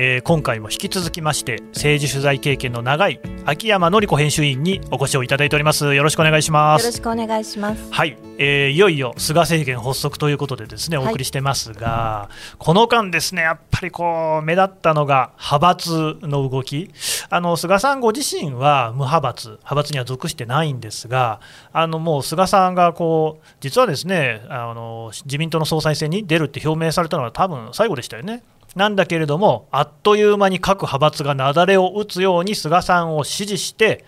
えー、今回も引き続きまして政治取材経験の長い秋山紀子編集員にお越しをいただいております。よろしくお願いします。よろしくお願いします。はい、えー、いよいよ菅政権発足ということでですねお送りしてますが、はい、この間ですねやっぱりこう目立ったのが派閥の動き。あの菅さんご自身は無派閥。派閥には属してないんですがあのもう菅さんがこう実はですねあの自民党の総裁選に出るって表明されたのは多分最後でしたよね。なんだけれども、あっという間に各派閥が雪崩を打つように菅さんを支持して、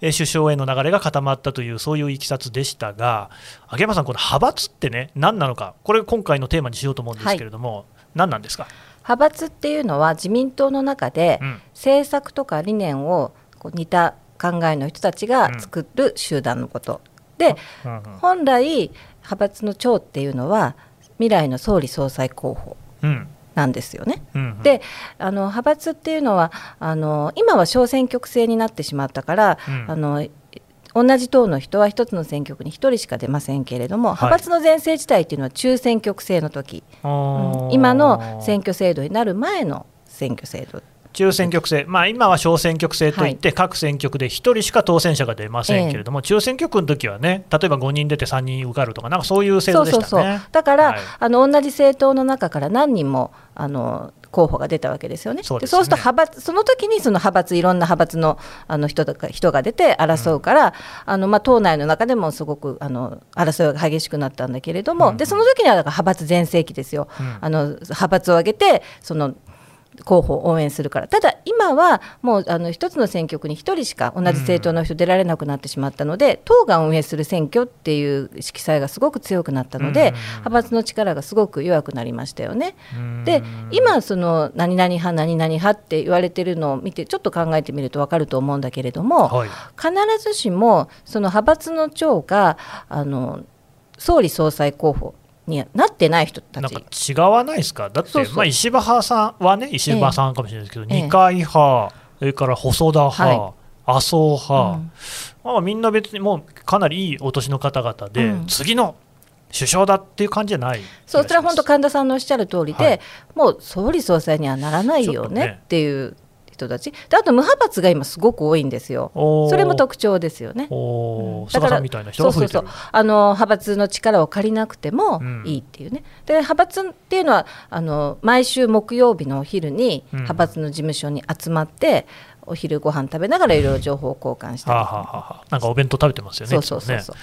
え首相への流れが固まったという、そういういきさつでしたが、秋山さん、この派閥ってね、何なのか、これ、今回のテーマにしようと思うんですけれども、はい、何なんですか？派閥っていうのは、自民党の中で、政策とか理念をこう似た考えの人たちが作る集団のこと。うん、で、本来、派閥の長っていうのは、未来の総理総裁候補。うんなんですよね。うんうん、であの派閥っていうのはあの今は小選挙区制になってしまったから、うん、あの同じ党の人は1つの選挙区に1人しか出ませんけれども、はい、派閥の全盛自体っていうのは中選挙区制の時、うん、今の選挙制度になる前の選挙制度中選挙区制、まあ、今は小選挙区制といって、各選挙区で1人しか当選者が出ませんけれども、中選挙区の時はね、例えば5人出て3人受かるとか、なんかそういう制度でしたね。そうそうそう。だから、はい、あの同じ政党の中から何人もあの候補が出たわけですよね。そう、ね、そうすると派閥その時にその派閥いろんな派閥のあの人が人が出て争うから、うん、あのまあ党内の中でもすごくあの争いが激しくなったんだけれども、うん、でその時にはだから派閥全盛期ですよ。うん、あの派閥を挙げてその候補を応援するから、ただ今はもうあの一つの選挙区に1人しか同じ政党の人出られなくなってしまったので、党が運営する選挙っていう色彩がすごく強くなったので、派閥の力がすごく弱くなりましたよね。で、今、その何々派、何々派って言われてるのを見て、ちょっと考えてみると分かると思うんだけれども、はい、必ずしもその派閥の長があの総理総裁候補になってない人たち。なんか違わないですか、だって、まあ、石破派さんはね、石破派さんかもしれないですけど、ええ、二階派、それから細田派、はい、麻生派、うん、まあ、みんな別にもうかなりいいお年の方々で、うん、次の首相だっていう感じじゃないそうそれは本当、神田さんのおっしゃる通りで、はい、もう総理総裁にはならないよねっていう人たち。であと無派閥が今すごく多いんですよ。それも特徴ですよね、うん、だからそうそうそう。あの派閥の力を借りなくてもいいっていうね、うん、で派閥っていうのはあの毎週木曜日のお昼に派閥の事務所に集まって、うんお昼ご飯食べながらいろいろ情報交換して、はあはあ、なんかお弁当食べてますよね。そうそうそうそ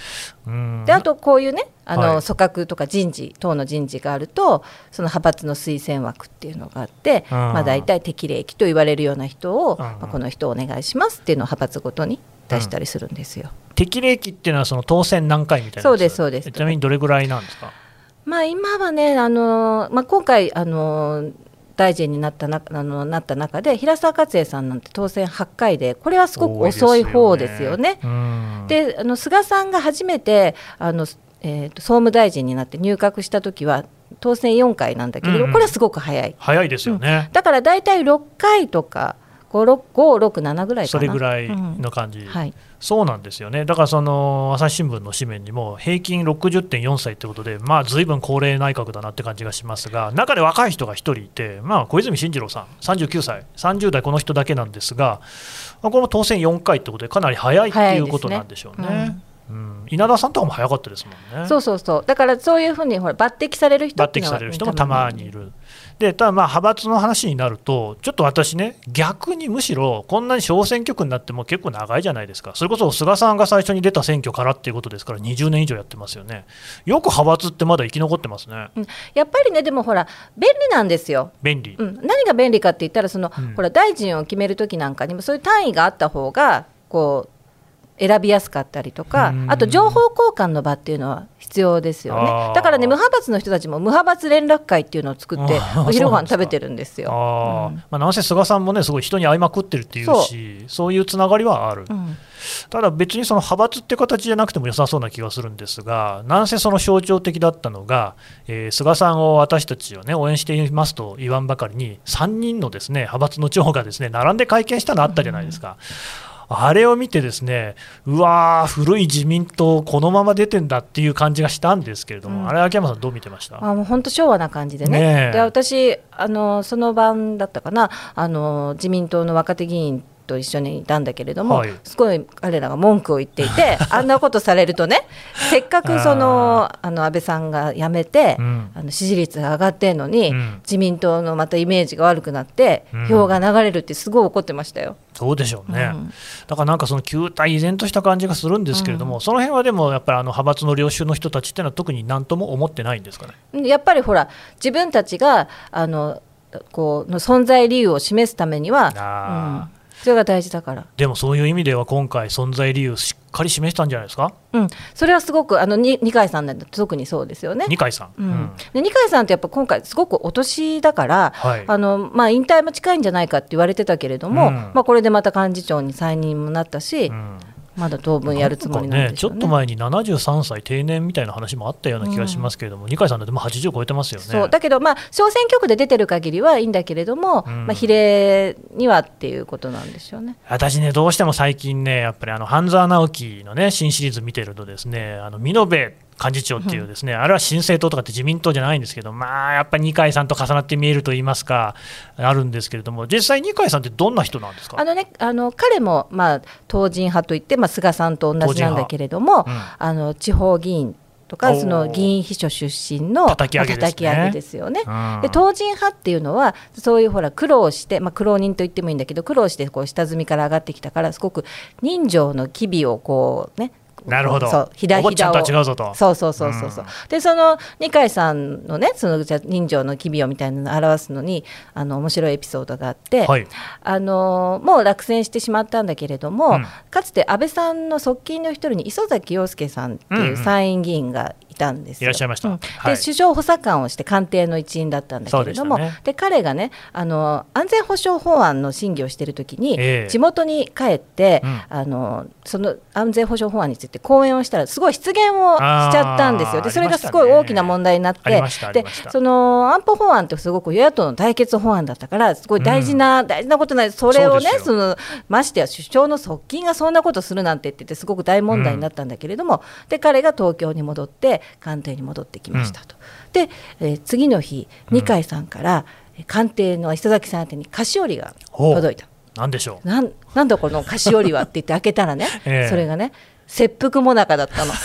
う、ね、であとこういうねあの、はい、組閣とか人事党の人事があるとその派閥の推薦枠っていうのがあって、うん、まあ大体適齢期と言われるような人を、うん、まあ、この人をお願いしますっていうのを派閥ごとに出したりするんですよ。うん、適齢期っていうのはその当選何回みたいなそうですそうです。ちなみにどれぐらいなんですか？まあ今はねあのまあ今回あの大臣になったなあのなった中で平沢勝栄さんなんて当選8回でこれはすごく遅い方ですよね。であの菅さんが初めてあの、えーと、総務大臣になって入閣した時は当選4回なんだけど、うん、これはすごく早い。早いですよね、うん、だから大体6回とか567ぐらいそれぐらいの感じ、うん。はい、そうなんですよね、だからその朝日新聞の紙面にも平均60.4歳ということで、まあずいぶん高齢内閣だなって感じがしますが、中で若い人が1人いて、まあ、小泉進次郎さん、39歳、30代、この人だけなんですが、これも当選4回ということで、かなり早いっていうことなんでしょうね。うん、稲田さんとかも早かったですもんね。そうそうそう。だからそういうふうにほら抜擢される人抜擢される人もたまにいる。でただまあ派閥の話になると、ちょっと私ね、逆にむしろこんなに小選挙区になっても結構長いじゃないですか、それこそ菅さんが最初に出た選挙からっていうことですから、20年以上やってますよね、よく派閥ってまだ生き残ってますね、うん、やっぱりね、でもほら、便利なんですよ、便利、うん、何が便利かって言ったらその、うん、ほら、大臣を決めるときなんかにも、そういう単位があった方がこう選びやすかったりとか、あと情報交換の場っていうのは必要ですよね。だからね無派閥の人たちも無派閥連絡会っていうのを作ってお昼ご飯食べてるんですよ。あうん、まあなんせ菅さんもねすごい人に会いまくってるっていうし、そういうつながりはある。うん、ただ別にその派閥って形じゃなくても良さそうな気がするんですが、なんせその象徴的だったのが、えー、菅さんを私たちをね応援していますと言わんばかりに3人のですね派閥の長がですね並んで会見したのあったじゃないですか。うんあれを見てですねうわー古い自民党このまま出てんだっていう感じがしたんですけれども、うん、あれ秋山さんどう見てました？あもう本当昭和な感じでね、ねで私あのその晩だったかなあの自民党の若手議員と一緒にいたんだけれども、はい、すごい彼らが文句を言っていて あんなことされるとねせっかくそのあの安倍さんが辞めて、うん、あの支持率が上がってるのに、うん、自民党のまたイメージが悪くなって、うん、票が流れるってすごい怒ってましたよ。そうでしょうね、だからなんかその旧態依然とした感じがするんですけれども、その辺はでもやっぱりあの派閥の領袖の人たちっていうのは特に何とも思ってないんですかね？やっぱりほら自分たちがあのこうの存在理由を示すためには、うん、それが大事だから。でもそういう意味では今回存在理由しっかり示したんじゃないですか？うん。それはすごくあの二階さんなんて特にそうですよね。二階さん、うん、で二階さんってやっぱ今回すごくお年だから、はい、あのまあ引退も近いんじゃないかって言われてたけれども、うん、まあこれでまた幹事長に再任もなったし、うんまだ当分やるつもりなんで、ね、ちょっと前に73歳定年みたいな話もあったような気がしますけれども、うん、二階さんだってもう80超えてますよね。そう。だけど、まあ、小選挙区で出てる限りはいいんだけれども、うん、まあ、比例にはっていうことなんでしょうね。私ね、どうしても最近ね、やっぱりあの半沢直樹のね、新シリーズ見てるとですね、あの美濃部幹事長っていうですね、あれは新政党とかって自民党じゃないんですけど、まあやっぱり二階さんと重なって見えると言いますか、あるんですけれども、実際、二階さんってどんな人なんですか？あの、ね、あの彼も、まあ、党人派といって、まあ、菅さんと同じなんだけれども、うん、あの地方議員とかその議員秘書出身の叩き上げですね。ですよね。で党人派っていうのはそういうほら苦労して、まあ、苦労人と言ってもいいんだけど苦労してこう下積みから上がってきたからすごく人情の機微をこうねなるほど。そう、ひだひだを。違うぞと。そうそうそうそうそう、うん、で、その二階さんのね、そのじゃ人情の機微をみたいなのを表すのに、あの面白いエピソードがあって、はい、あのもう落選してしまったんだけれども、うん、かつて安倍さんの側近の一人に磯崎陽介さんっていう参院議員がいたんですいらっしゃいました、うん、で、はい、首相補佐官をして官邸の一員だったんだけれどもで、ね、彼がねあの安全保障法案の審議をしている時に、えー、地元に帰って、うん、あのその安全保障法案について講演をしたらすごい失言をしちゃったんですよ。でそれがすごい大きな問題になって、ね、でその安保法案ってすごく与野党の対決法案だったからすごい大事な、うん、大事なことないそれをねそのましてや首相の側近がそんなことするなんてって言ってすごく大問題になったんだけれども、で彼が東京に戻って官邸に戻ってきましたと。うん、で、えー、次の日二階さんから官邸の磯崎さん宛てに菓子折りが届いた。なんでしょう？なんなんだこの菓子折りはって言って開けたらね、えー、それがね切腹もなかだったの。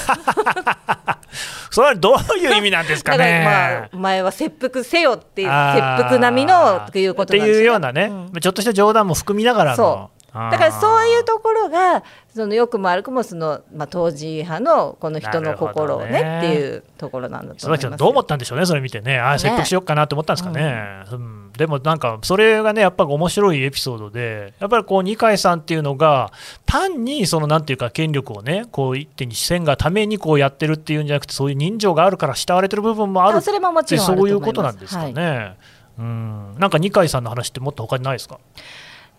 それはどういう意味なんですかね？まあ、前は切腹せよっていう、切腹並みのっていうことなんですね。っていうようなね、うん、ちょっとした冗談も含みながらの。だからそういうところがそのよくも悪くもその、まあ、当時派のこの人の心をね、ね、っていうところなんだと思いますどう思ったんでしょうねそれ見てね。ああ切腹しようかなと思ったんですかね、うん、でもなんかそれがねやっぱり面白いエピソードでやっぱりこう二階さんっていうのが単にそのなんていうか権力をねこう一手に視線がためにこうやってるっていうんじゃなくてそういう人情があるから慕われてる部分もあるそれももちろんそういうことなんですかね、はい、うん。なんか二階さんの話ってもっと他にないですか？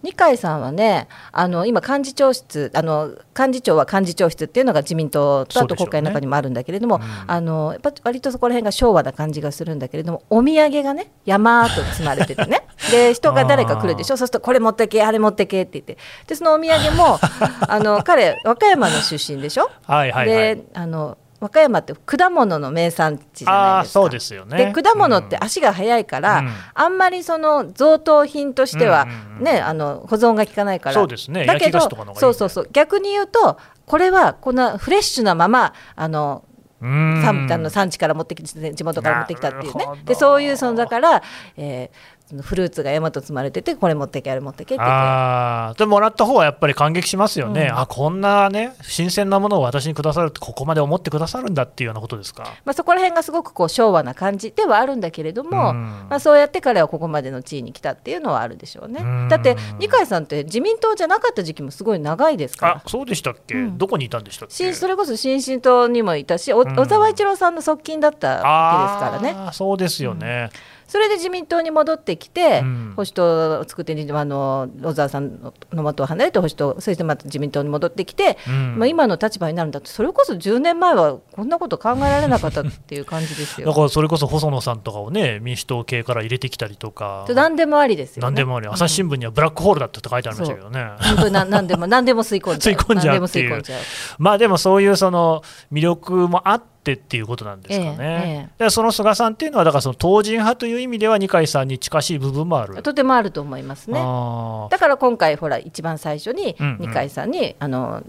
二階さんはねあの今幹事長室あの幹事長は幹事長室っていうのが自民党とあと国会の中にもあるんだけれども、ねうん、あのやっぱ割とそこら辺が昭和な感じがするんだけれどもお土産がね山と積まれててね。で人が誰か来るでしょ。そうするとこれ持ってけあれ持ってけって言って。でそのお土産も あの彼和歌山の出身でしょ。はいはいはい、であの和歌山って果物の名産地じゃないですか。そうですよね。で果物って足が速いから、うん、あんまりその贈答品としてはね、うん、あの保存が効かないから。そうですね。だけどそうそうそう逆に言うとこれはこんなフレッシュなままあの産あの産地から持ってきて地元から持ってきたっていうねでそういうそのだから、えー、フルーツが山と積まれててこれ持ってけあれ持ってけってあでもらった方はやっぱり感激しますよね、うん、あこんなね新鮮なものを私にくださるってここまで思ってくださるんだっていうようなことですか、まあ、そこら辺がすごくこう昭和な感じではあるんだけれども、うん、まあ、そうやって彼はここまでの地位に来たっていうのはあるでしょうね、うん、だって二階さんって自民党じゃなかった時期もすごい長いですから。あそうでしたっけ、どこにいたんでしたっけ？それこそ新進党にもいたし小沢一郎さんの側近だったわけですからね。そうですよね、それで自民党に戻ってきて、うん、保守党を作ってあの小沢さんの元を離れて保守党そしてまた自民党に戻ってきて、うん、まあ、今の立場になるんだとそれこそ10年前はこんなこと考えられなかったっていう感じですよ。だからそれこそ細野さんとかをね民主党系から入れてきたりとか。何でもありですよ、ね、何でもあり。朝日新聞にはブラックホールだって書いてありましたけどね、本当に何でも何でも吸い込んじゃう。吸い込んじゃうまあでもそういうその魅力もあってってっていうことなんですかね。ええ、その菅さんっていうのはだからその党人派という意味では二階さんに近しい部分もあるとてもあると思いますね。だから今回ほら一番最初に二階さんに、うんうん、あの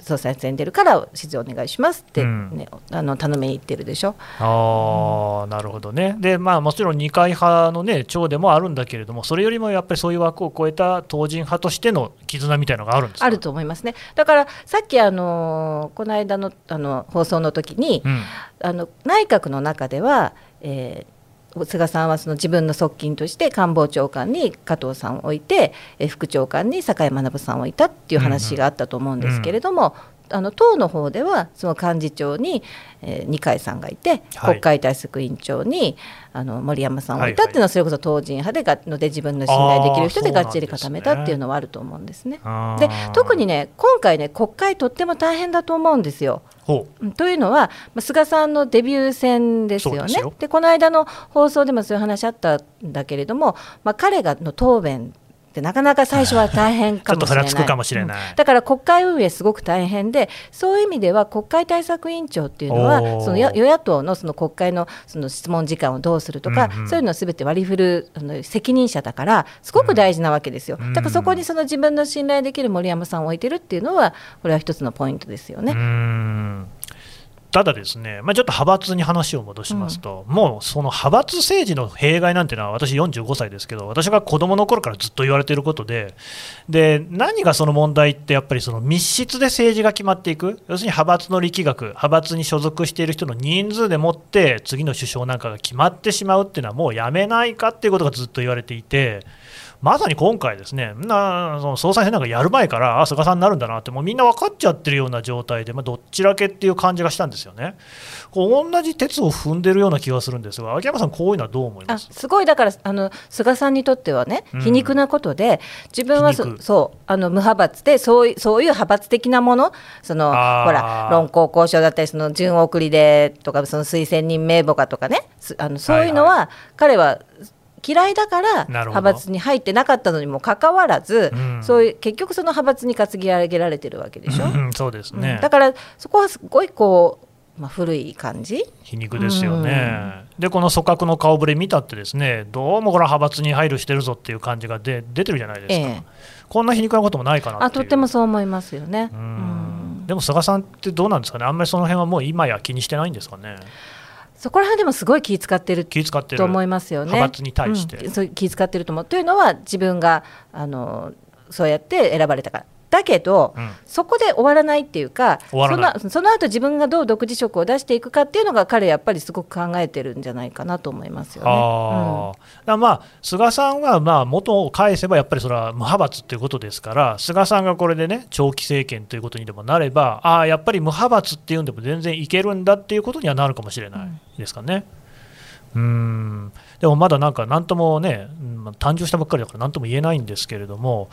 総裁選出るから指示お願いしますってね、うん、あの頼みに行ってるでしょ。ああ、なるほどね。で、まあ、もちろん二階派のね、長でもあるんだけれども、それよりもやっぱりそういう枠を超えた党人派としての絆みたいなのがあるんですあると思いますね。だからさっきあのこの間のあの放送の時に、うん、あの内閣の中では、えー菅さんはその自分の側近として官房長官に加藤さんを置いて副長官に酒井学さんを置いたっていう話があったと思うんですけれども、あの党の方ではその幹事長に、えー、二階さんがいて、国会対策委員長にあの森山さんをいたっていうのはそれこそ党人派でがので自分の信頼できる人でがっちり固めたっていうのはあると思うんですね。で特にね今回ね国会とっても大変だと思うんですよ。というのは菅さんのデビュー戦ですよね。でこの間の放送でもそういう話あったんだけれども、まあ、彼がの答弁ってなかなか最初は大変かもしれない。かもしれない、だから国会運営すごく大変で、そういう意味では国会対策委員長っていうのは、その与野党のその国会のその質問時間をどうするとか、うんうん、そういうのをすべて割り振るあの責任者だから、すごく大事なわけですよ。うん、だからそこにその自分の信頼できる森山さんを置いてるっていうのは、これは一つのポイントですよね。ただですね、まあ、ちょっと派閥に話を戻しますと、うん、もうその派閥政治の弊害なんていうのは、私45歳ですけど、私が子どもの頃からずっと言われていることで、で何がその問題って、やっぱりその密室で政治が決まっていく、要するに派閥の力学、派閥に所属している人の人数でもって、次の首相なんかが決まってしまうっていうのは、もうやめないかっていうことがずっと言われていて。まさに今回、ですねなその総裁選なんかやる前から、あ菅さんになるんだなって、もうみんな分かっちゃってるような状態で、まあ、どっちらけっていう感じがしたんですよね。こう同じ鉄を踏んでるような気がするんですが、秋山さん、こういうのはどう思います？すごいだからあの、菅さんにとってはね、皮肉なことで、うん、自分はそうあの無派閥でそう、そういう派閥的なもの、そのほら、論考交渉だったり、その順送りでとか、その推薦人名簿かとかね、あのそういうのは、はいはい、彼は嫌いだから派閥に入ってなかったのにもかかわらず、うん、そういう結局その派閥に担ぎ上げられてるわけでしょ、うん、そうですね、うん、だからそこはすごいこう、まあ、古い感じ？皮肉ですよね、でこの組閣の顔ぶれ見たってですねどうもこれ派閥に配慮してるぞっていう感じがで出てるじゃないですか、ええ、こんな皮肉なこともないかなあとってもそう思いますよね。でも菅さんってどうなんですかね？あんまりその辺はもう今や気にしてないんですかね？そこら辺でもすごい気使ってると思いますよね。派閥に対して、うん、気使ってると思う。というのは自分があのそうやって選ばれたから。だけど、うん、そこで終わらないっていうかそのその後自分がどう独自色を出していくかっていうのが彼やっぱりすごく考えてるんじゃないかなと思いますよね。あうん、まあ菅さんはまあ元を返せばやっぱりそれは無派閥ということですから菅さんがこれでね長期政権ということにでもなればああやっぱり無派閥っていうんでも全然いけるんだっていうことにはなるかもしれないですかね。うん、でもまだなんか何ともね、誕生したばっかりだから何とも言えないんですけれども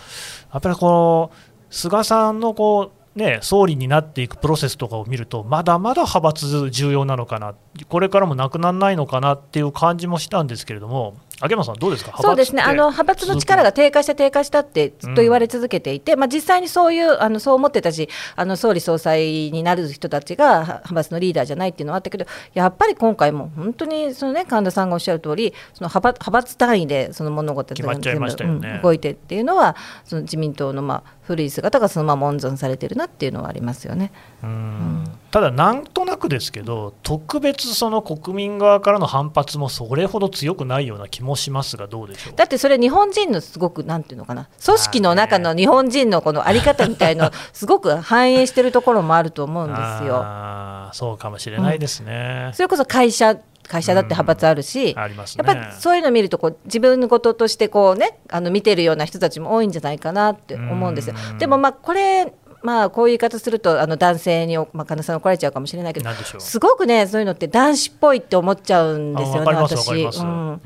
やっぱりこの菅さんのこう、ね、総理になっていくプロセスとかを見ると、まだまだ派閥重要なのかな、これからもなくならないのかなっていう感じもしたんですけれども、秋山さん、どうですか？そうですね。あの派閥の力が低下して低下したってずっと言われ続けていて、うん、まあ、実際にそういうあのそう思ってたしあの総理総裁になる人たちが派閥のリーダーじゃないっていうのはあったけどやっぱり今回も本当にその、ね、神田さんがおっしゃる通りその派閥派閥単位でその物事が全部、ね、動いてっていうのはその自民党のまあ古い姿がそのまま温存されてるなっていうのはありますよね。うん、ただ、なんとなくですけど、特別その国民側からの反発もそれほど強くないような気もしますが、どうでしょう？だってそれ、日本人のすごくなんていうのかな、組織の中の日本人のこの在り方みたいの、すごく反映してるところもあると思うんですよ。あそうかもしれないですね、うん、それこそ会社会社だって派閥あるし、うんね、やっぱりそういうのを見るとこう自分のこととしてこう、ね、あの見てるような人たちも多いんじゃないかなって思うんですよ。でもまあこれまあこういう言い方するとあの男性に、まあ、神田さん怒られちゃうかもしれないけどすごくねそういうのって男子っぽいって思っちゃうんですよね私。うん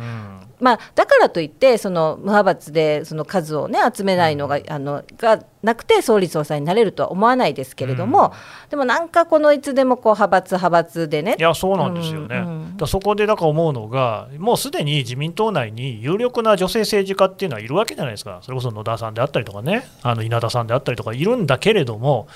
まあ、だからといってその無派閥でその数を、ね、集めないのが,、あのがなくて総理総裁になれるとは思わないですけれども、うん、でもなんかこのいつでもこう派閥派閥でね。いやそうなんですよね、うんうん、だそこでだから思うのがもうすでに自民党内に有力な女性政治家っていうのはいるわけじゃないですか。それこそ野田さんであったりとかね。あの稲田さんであったりとかいるんだけれども、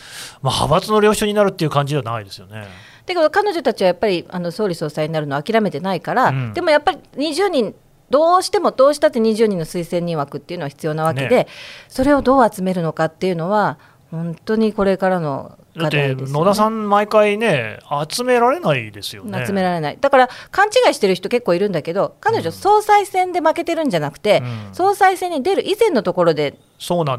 まあ、派閥の領袖になるっていう感じではないですよね。だけど彼女たちはやっぱりあの総理総裁になるのを諦めてないから、うん、でもやっぱり20人どうしてもどうしたって20人の推薦人枠っていうのは必要なわけで、ね、それをどう集めるのかっていうのは本当にこれからのだって野田さん、毎回ね、集められないですよね。集められない、だから勘違いしてる人結構いるんだけど、彼女、総裁選で負けてるんじゃなくて、うん、総裁選に出る以前のところで、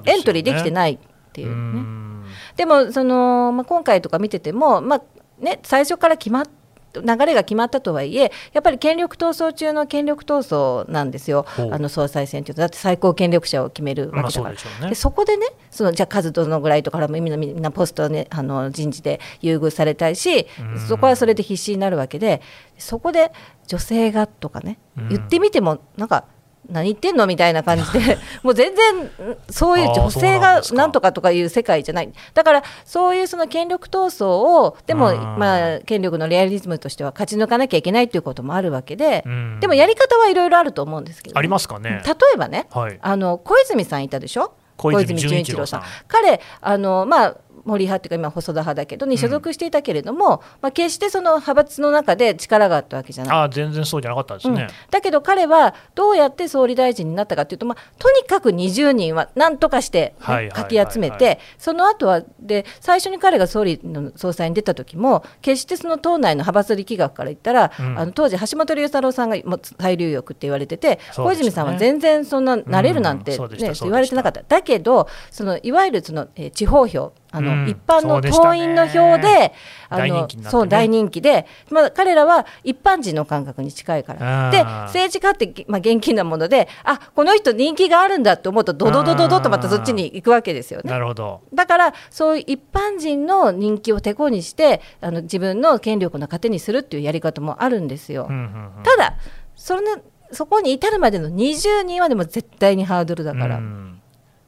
エントリーできてないっていうね。でもその、まあ、今回とか見てても、まあね、最初から決まって流れが決まったとはいえやっぱり権力闘争中の権力闘争なんですよ、あの総裁選というとだって最高権力者を決めるわけだから、まあそで、ね、そこでねそのじゃあ数どのぐらいとかみんなみんなポスト、ね、あの人事で優遇されたいしそこはそれで必死になるわけでそこで女性がとかね言ってみてもなんか何言ってんのみたいな感じで もう全然そういう女性がなんとかとかいう世界じゃない。だからそういうその権力闘争をでもまあ権力のレアリズムとしては勝ち抜かなきゃいけないということもあるわけででもやり方はいろいろあると思うんですけど、ありますかね。例えばね、はい、あの小泉さんいたでしょ？小泉純一郎さん。彼あのまあ森派っていうか今細田派だけどに所属していたけれども、うん、まあ、決してその派閥の中で力があったわけじゃない。あ全然そうじゃなかったですね、うん、だけど彼はどうやって総理大臣になったかというと、まあ、とにかく20人は何とかして、ね、かき集めてその後はで最初に彼が総理の総裁に出た時も決してその党内の派閥力学から言ったら、うん、あの当時橋本龍太郎さんがも最流欲って言われてて、ね、小泉さんは全然そんななれるなんて、ね言われてなかった。だけどそのいわゆるその、えー、地方票あの、うん、一般の党員の票で、あの、ね、そう大人気で、まあ、彼らは一般人の感覚に近いから。で政治家って、まあ、現金なものであこの人人気があるんだって思うとドドドドドとまたそっちに行くわけですよね。なるほどだからそういう一般人の人気をてこにしてあの自分の権力の糧にするっていうやり方もあるんですよ。うんうんうん、ただそれ、ね、そこに至るまでの20人はでも絶対にハードルだから。うん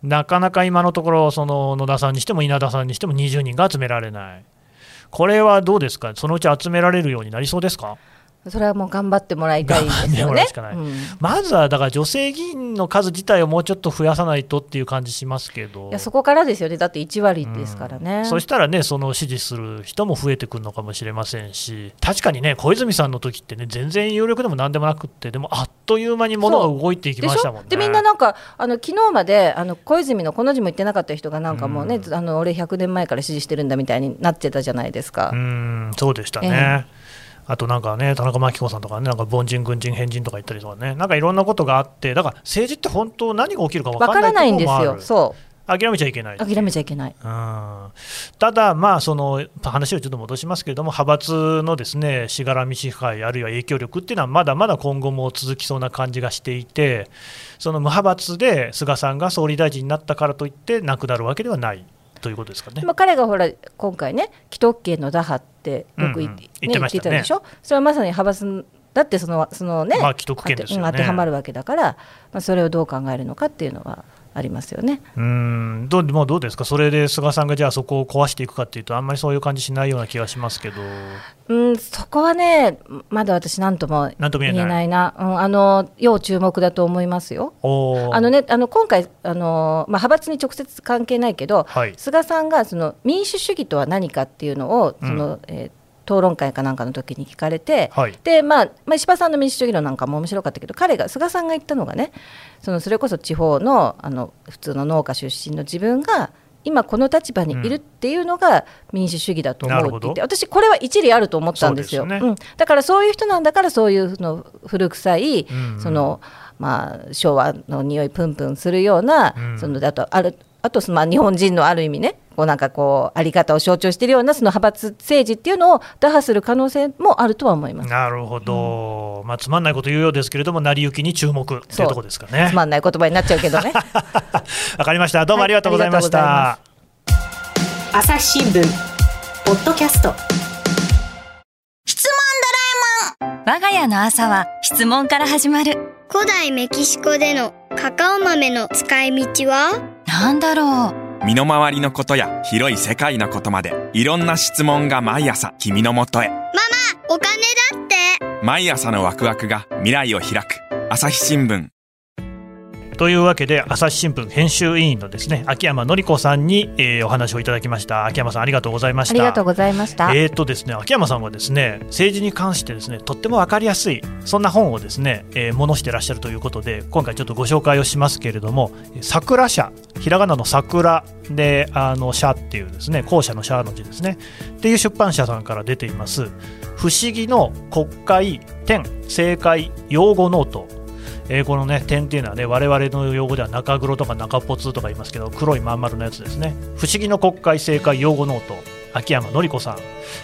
なかなか今のところ、その野田さんにしても稲田さんにしても20人が集められない、これはどうですか、そのうち集められるようになりそうですか？それはもう頑張ってもらいたいですよね。うん、まずはだから女性議員の数自体をもうちょっと増やさないとっていう感じしますけど。いやそこからですよね。だって1割ですからね、うん、そしたらねその支持する人も増えてくるのかもしれませんし。確かにね小泉さんの時ってね全然有力でもなんでもなくってでもあっという間に物が動いていきましたもんね。でみんななんかあの昨日まであの小泉のこの字も言ってなかった人がなんかもうね、うん、あの俺100年前から支持してるんだみたいになってたじゃないですか。うんそうでしたね、えーあとなんかね、田中真紀子さんとかね、なんか凡人、軍人、変人とか言ったりとかね、なんかいろんなことがあって、だから政治って本当、何が起きるか分からないんですよ。そう。諦めちゃいけない諦めちゃいけない、うん、ただ、まあ、その話をちょっと戻しますけれども、派閥のですねしがらみ支配、あるいは影響力っていうのは、まだまだ今後も続きそうな感じがしていて、その無派閥で菅さんが総理大臣になったからといって、なくなるわけではない。ということですかね。まあ、彼がほら今回ね既得権の打破ってよく言,、ね言ってたでしょ？それはまさに派閥だってそのそのね、まあ、既得権ですよね当てはまるわけだから、まあ、それをどう考えるのかっていうのはありますよね。うん。どうもうどうですか、それで菅さんがじゃあそこを壊していくかっていうと、あんまりそういう感じしないような気がしますけど。うんそこはね、まだ私、なんとも言えない。な、うん、あの要注目だと思いますよ。あのね、あの今回あの、まあ、派閥に直接関係ないけど、はい、菅さんがその民主主義とは何かっていうのを、その、うん、えー討論会かなんかの時に聞かれて、はい、でまあ、まあ、石破さんの民主主義論なんかも面白かったけど彼が菅さんが言ったのがねそのそれこそ地方のあの普通の農家出身の自分が今この立場にいるっていうのが民主主義だと思うって言って、うん、私これは一理あると思ったんですよ、ね、うん、だからそういう人なんだからそういうの古臭い、うんうん、そのまあ、昭和の匂いプンプンするような、うん、そのだとあるあとまあ日本人のある意味ねこうなんかこうあり方を象徴しているようなその派閥政治っていうのを打破する可能性もあるとは思います。なるほど、うん、まあ、つまんないこと言うようですけれども、成り行きに注目というところですかね。つまんない言葉になっちゃうけどね。わかりました、どうもありがとうございました。はい朝日新聞ポッドキャスト。質問ドラえもん。我が家の朝は質問から始まる。古代メキシコでのカカオ豆の使い道は？なんだろう。身の回りのことや広い世界のことまでいろんな質問が毎朝君のもとへ。ママお金だって。毎朝のワクワクが未来を開く。朝日新聞というわけで朝日新聞編集委員のですね秋山紀子さんに、えー、お話をいただきました。秋山さんありがとうございました。ありがとうございました。えっ、ー、とですね秋山さんはですね政治に関してですねとってもわかりやすいそんな本をですね、えー、ものしてらっしゃるということで今回ちょっとご紹介をしますけれどもさくら舎ひらがなのさくらであの舎っていうですね校舎の舎の字ですねっていう出版社さんから出ています。不思議の国会点政界用語ノートえー、このね点っていうのはね我々の用語では中黒とか中ぽつとか言いますけど黒いまん丸のやつですね。不思議の国会政界用語ノート秋山紀子さん、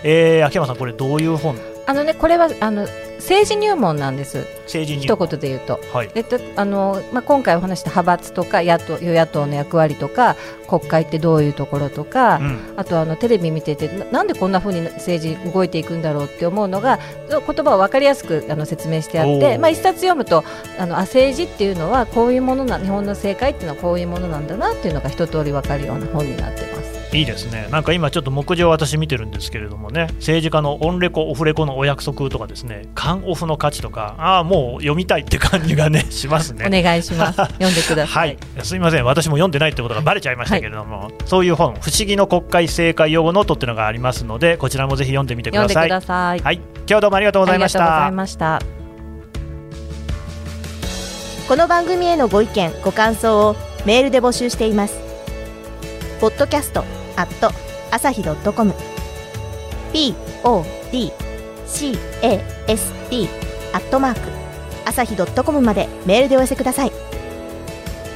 えー、秋山さんこれどういう本？あのねこれはあの政治入門なんです。政治一言で言うと、はい、えっとあのまあ今回お話した派閥とか野党与野党の役割とか国会ってどういうところとか、うん、あとあのテレビ見ててなんでこんなふうに政治動いていくんだろうって思うのが言葉を分かりやすくあの説明してあって、まあ一冊読むとあのあ政治っていうのはこういうものな日本の政界っていうのはこういうものなんだなっていうのが一通り分かるような本になってます。いいですね。なんか今ちょっと目次を私見てるんですけれどもね。政治家のオンレコオフレコのお約束とかですね。缶オフの価値とか。ああもう読みたいって感じがね しますね。お願いします。読んでください、はい、すみません。私も読んでないってことがバレちゃいましたけれども、はい、そういう本不思議の国会正解用語ノートっていうのがありますのでこちらもぜひ読んでみてください。はい。今日はどうもありがとうございました。この番組へのご意見ご感想をメールで募集しています。ポッドキャストアット朝日ドットコム。Podcast アットマーク朝日ドットコムまでメールでお寄せください。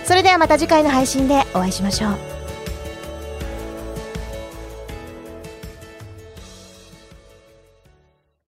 それではまた次回の配信でお会いしましょう。